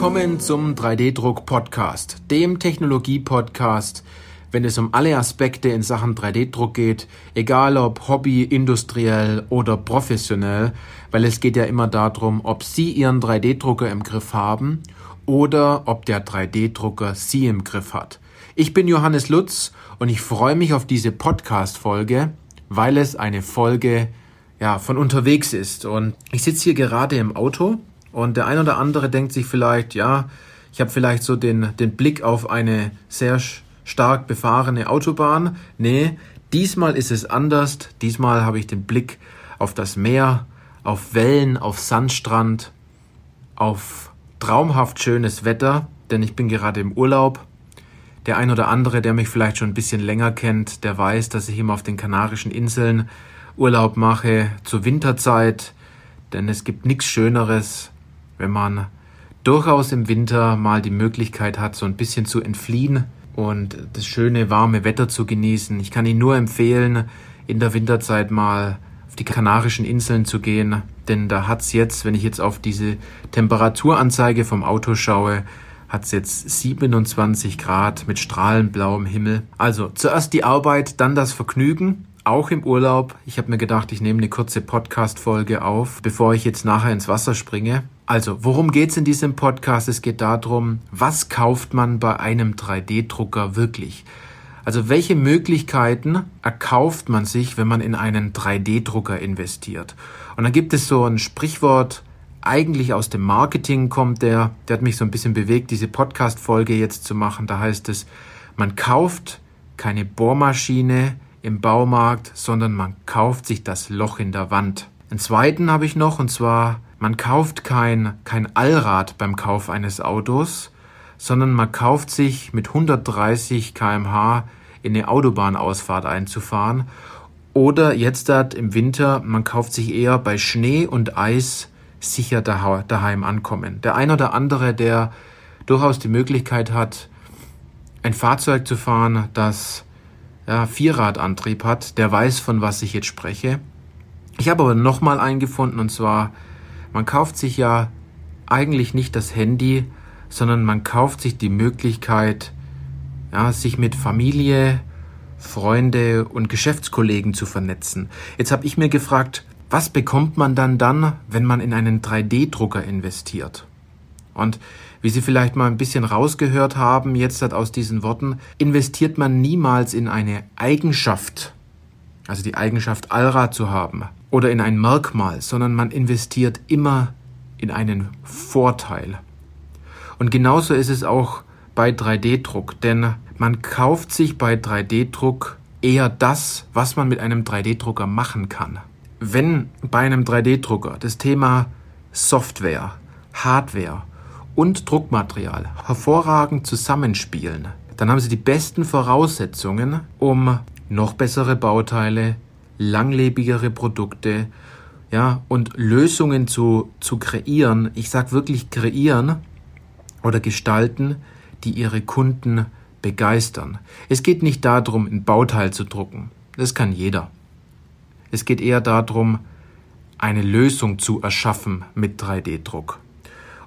Willkommen zum 3D-Druck-Podcast, dem Technologie-Podcast, wenn es um alle Aspekte in Sachen 3D-Druck geht, egal ob Hobby, industriell oder professionell, weil es geht ja immer darum, ob Sie Ihren 3D-Drucker im Griff haben oder ob der 3D-Drucker Sie im Griff hat. Ich bin Johannes Lutz und ich freue mich auf diese Podcast-Folge, weil es eine Folge ja, von unterwegs ist. Und ich sitze hier gerade im Auto und der ein oder andere denkt sich vielleicht, ja, ich habe vielleicht so den, den Blick auf eine sehr stark befahrene Autobahn. Nee, diesmal ist es anders. Diesmal habe ich den Blick auf das Meer, auf Wellen, auf Sandstrand, auf traumhaft schönes Wetter, denn ich bin gerade im Urlaub. Der ein oder andere, der mich vielleicht schon ein bisschen länger kennt, der weiß, dass ich immer auf den Kanarischen Inseln Urlaub mache zur Winterzeit, denn es gibt nichts Schöneres, wenn man durchaus im Winter mal die Möglichkeit hat, so ein bisschen zu entfliehen und das schöne warme Wetter zu genießen. Ich kann Ihnen nur empfehlen, in der Winterzeit mal auf die Kanarischen Inseln zu gehen, denn da hat's jetzt, wenn ich jetzt auf diese Temperaturanzeige vom Auto schaue, hat's jetzt 27 Grad mit strahlend blauem Himmel. Also zuerst die Arbeit, dann das Vergnügen auch im Urlaub. Ich habe mir gedacht, ich nehme eine kurze Podcast-Folge auf, bevor ich jetzt nachher ins Wasser springe. Also, worum geht's in diesem Podcast? Es geht darum, was kauft man bei einem 3D-Drucker wirklich? Also, welche Möglichkeiten erkauft man sich, wenn man in einen 3D-Drucker investiert? Und dann gibt es so ein Sprichwort, eigentlich aus dem Marketing kommt der, der hat mich so ein bisschen bewegt, diese Podcast-Folge jetzt zu machen. Da heißt es, man kauft keine Bohrmaschine, im Baumarkt, sondern man kauft sich das Loch in der Wand. Einen zweiten habe ich noch, und zwar, man kauft kein, kein Allrad beim Kauf eines Autos, sondern man kauft sich mit 130 kmh in eine Autobahnausfahrt einzufahren. Oder jetzt dat im Winter, man kauft sich eher bei Schnee und Eis sicher daheim ankommen. Der ein oder andere, der durchaus die Möglichkeit hat, ein Fahrzeug zu fahren, das ja, Vierradantrieb hat, der weiß, von was ich jetzt spreche. Ich habe aber nochmal eingefunden und zwar, man kauft sich ja eigentlich nicht das Handy, sondern man kauft sich die Möglichkeit, ja, sich mit Familie, Freunde und Geschäftskollegen zu vernetzen. Jetzt habe ich mir gefragt, was bekommt man dann dann, wenn man in einen 3D-Drucker investiert? Und wie Sie vielleicht mal ein bisschen rausgehört haben, jetzt hat aus diesen Worten, investiert man niemals in eine Eigenschaft, also die Eigenschaft Allrad zu haben, oder in ein Merkmal, sondern man investiert immer in einen Vorteil. Und genauso ist es auch bei 3D-Druck, denn man kauft sich bei 3D-Druck eher das, was man mit einem 3D-Drucker machen kann. Wenn bei einem 3D-Drucker das Thema Software, Hardware und Druckmaterial hervorragend zusammenspielen, dann haben Sie die besten Voraussetzungen, um noch bessere Bauteile, langlebigere Produkte, ja, und Lösungen zu, zu kreieren. Ich sage wirklich kreieren oder gestalten, die Ihre Kunden begeistern. Es geht nicht darum, ein Bauteil zu drucken. Das kann jeder. Es geht eher darum, eine Lösung zu erschaffen mit 3D-Druck.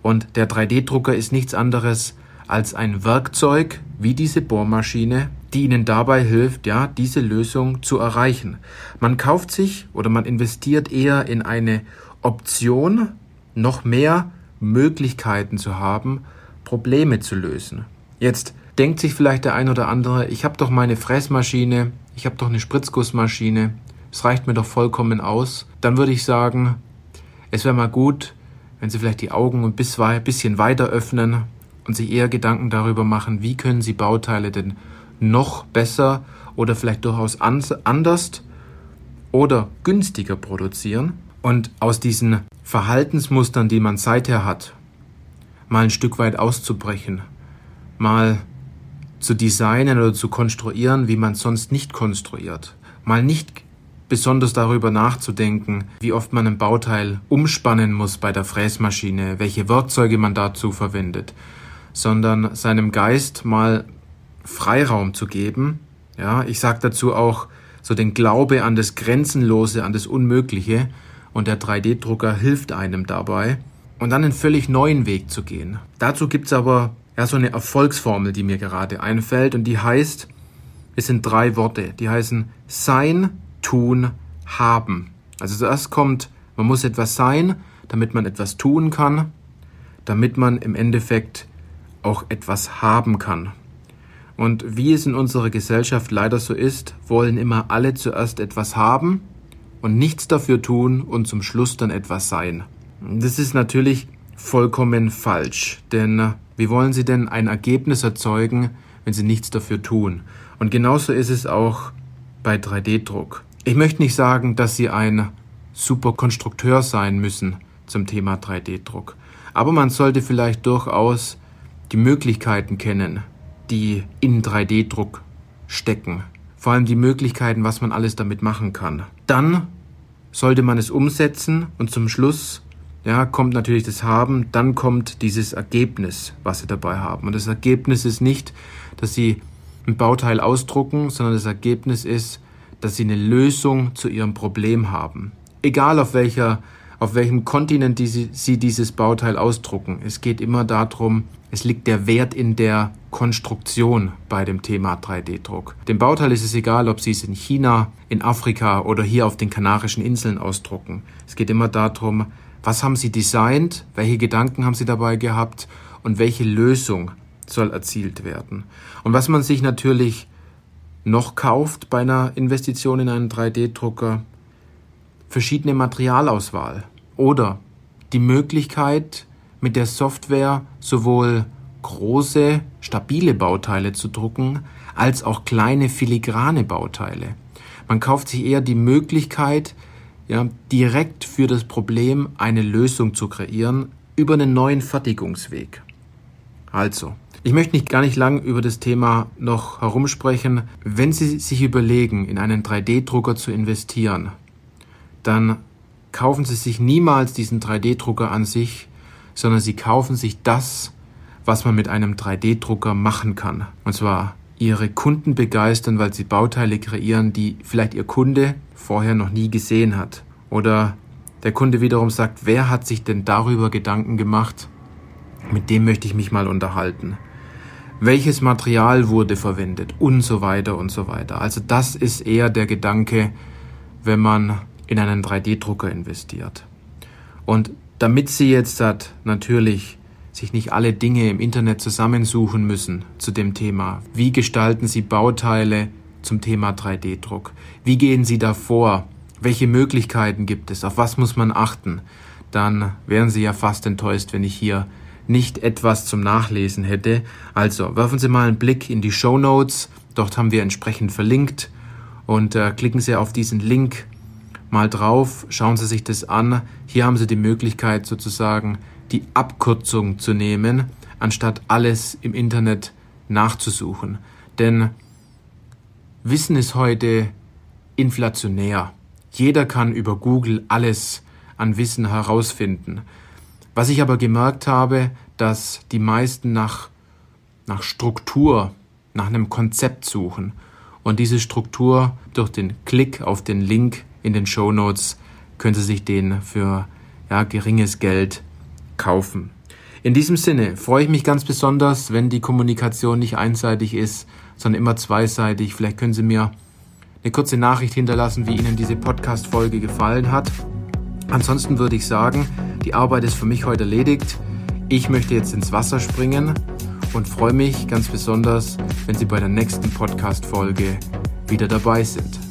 Und der 3D-Drucker ist nichts anderes als ein Werkzeug wie diese Bohrmaschine, die Ihnen dabei hilft, ja, diese Lösung zu erreichen. Man kauft sich oder man investiert eher in eine Option, noch mehr Möglichkeiten zu haben, Probleme zu lösen. Jetzt denkt sich vielleicht der ein oder andere, ich habe doch meine Fressmaschine, ich habe doch eine Spritzgussmaschine, es reicht mir doch vollkommen aus. Dann würde ich sagen, es wäre mal gut, wenn Sie vielleicht die Augen ein bisschen weiter öffnen und sich eher Gedanken darüber machen, wie können Sie Bauteile denn noch besser oder vielleicht durchaus anders oder günstiger produzieren. Und aus diesen Verhaltensmustern, die man seither hat, mal ein Stück weit auszubrechen, mal zu designen oder zu konstruieren, wie man sonst nicht konstruiert, mal nicht besonders darüber nachzudenken, wie oft man ein Bauteil umspannen muss bei der Fräsmaschine, welche Werkzeuge man dazu verwendet, sondern seinem Geist mal Freiraum zu geben. Ja, ich sage dazu auch so den Glaube an das Grenzenlose, an das Unmögliche und der 3D-Drucker hilft einem dabei. und dann einen völlig neuen Weg zu gehen. Dazu gibt's aber ja so eine Erfolgsformel, die mir gerade einfällt und die heißt, es sind drei Worte, die heißen sein, tun, haben. Also zuerst kommt, man muss etwas sein, damit man etwas tun kann, damit man im Endeffekt auch etwas haben kann. Und wie es in unserer Gesellschaft leider so ist, wollen immer alle zuerst etwas haben und nichts dafür tun und zum Schluss dann etwas sein. Das ist natürlich vollkommen falsch, denn wie wollen Sie denn ein Ergebnis erzeugen, wenn Sie nichts dafür tun? Und genauso ist es auch bei 3D-Druck. Ich möchte nicht sagen, dass Sie ein super Konstrukteur sein müssen zum Thema 3D-Druck, aber man sollte vielleicht durchaus die Möglichkeiten kennen, die in 3D-Druck stecken. Vor allem die Möglichkeiten, was man alles damit machen kann. Dann sollte man es umsetzen und zum Schluss ja, kommt natürlich das Haben, dann kommt dieses Ergebnis, was Sie dabei haben. Und das Ergebnis ist nicht, dass Sie ein Bauteil ausdrucken, sondern das Ergebnis ist, dass Sie eine Lösung zu Ihrem Problem haben. Egal auf welcher, auf welchem Kontinent die Sie, dieses Bauteil ausdrucken. Es geht immer darum, es liegt der Wert in der Konstruktion bei dem Thema 3D-Druck. Dem Bauteil ist es egal, ob Sie es in China, in Afrika oder hier auf den Kanarischen Inseln ausdrucken. Es geht immer darum, was haben Sie designt? Welche Gedanken haben Sie dabei gehabt? Und welche Lösung soll erzielt werden? Und was man sich natürlich noch kauft bei einer Investition in einen 3D-Drucker, verschiedene Materialauswahl oder die Möglichkeit, mit der Software sowohl große, stabile Bauteile zu drucken, als auch kleine filigrane Bauteile. Man kauft sich eher die Möglichkeit, ja, direkt für das Problem eine Lösung zu kreieren über einen neuen Fertigungsweg. Also, ich möchte nicht gar nicht lang über das Thema noch herumsprechen. Wenn Sie sich überlegen, in einen 3D-Drucker zu investieren, dann kaufen Sie sich niemals diesen 3D-Drucker an sich, sondern Sie kaufen sich das, was man mit einem 3D-Drucker machen kann. Und zwar ihre Kunden begeistern, weil sie Bauteile kreieren, die vielleicht ihr Kunde vorher noch nie gesehen hat. Oder der Kunde wiederum sagt, wer hat sich denn darüber Gedanken gemacht? Mit dem möchte ich mich mal unterhalten. Welches Material wurde verwendet? Und so weiter und so weiter. Also das ist eher der Gedanke, wenn man in einen 3D-Drucker investiert. Und damit Sie jetzt hat, natürlich sich nicht alle Dinge im Internet zusammensuchen müssen zu dem Thema. Wie gestalten Sie Bauteile zum Thema 3D-Druck? Wie gehen Sie da vor? Welche Möglichkeiten gibt es? Auf was muss man achten? Dann wären Sie ja fast enttäuscht, wenn ich hier nicht etwas zum Nachlesen hätte. Also werfen Sie mal einen Blick in die Show Notes. Dort haben wir entsprechend verlinkt und äh, klicken Sie auf diesen Link mal drauf, schauen Sie sich das an. Hier haben Sie die Möglichkeit sozusagen die Abkürzung zu nehmen, anstatt alles im Internet nachzusuchen. Denn Wissen ist heute inflationär. Jeder kann über Google alles an Wissen herausfinden. Was ich aber gemerkt habe, dass die meisten nach, nach Struktur, nach einem Konzept suchen. Und diese Struktur durch den Klick auf den Link in den Show Notes können Sie sich den für ja, geringes Geld kaufen. In diesem Sinne freue ich mich ganz besonders, wenn die Kommunikation nicht einseitig ist, sondern immer zweiseitig. Vielleicht können Sie mir eine kurze Nachricht hinterlassen, wie Ihnen diese Podcast-Folge gefallen hat. Ansonsten würde ich sagen, die Arbeit ist für mich heute erledigt. Ich möchte jetzt ins Wasser springen und freue mich ganz besonders, wenn Sie bei der nächsten Podcast-Folge wieder dabei sind.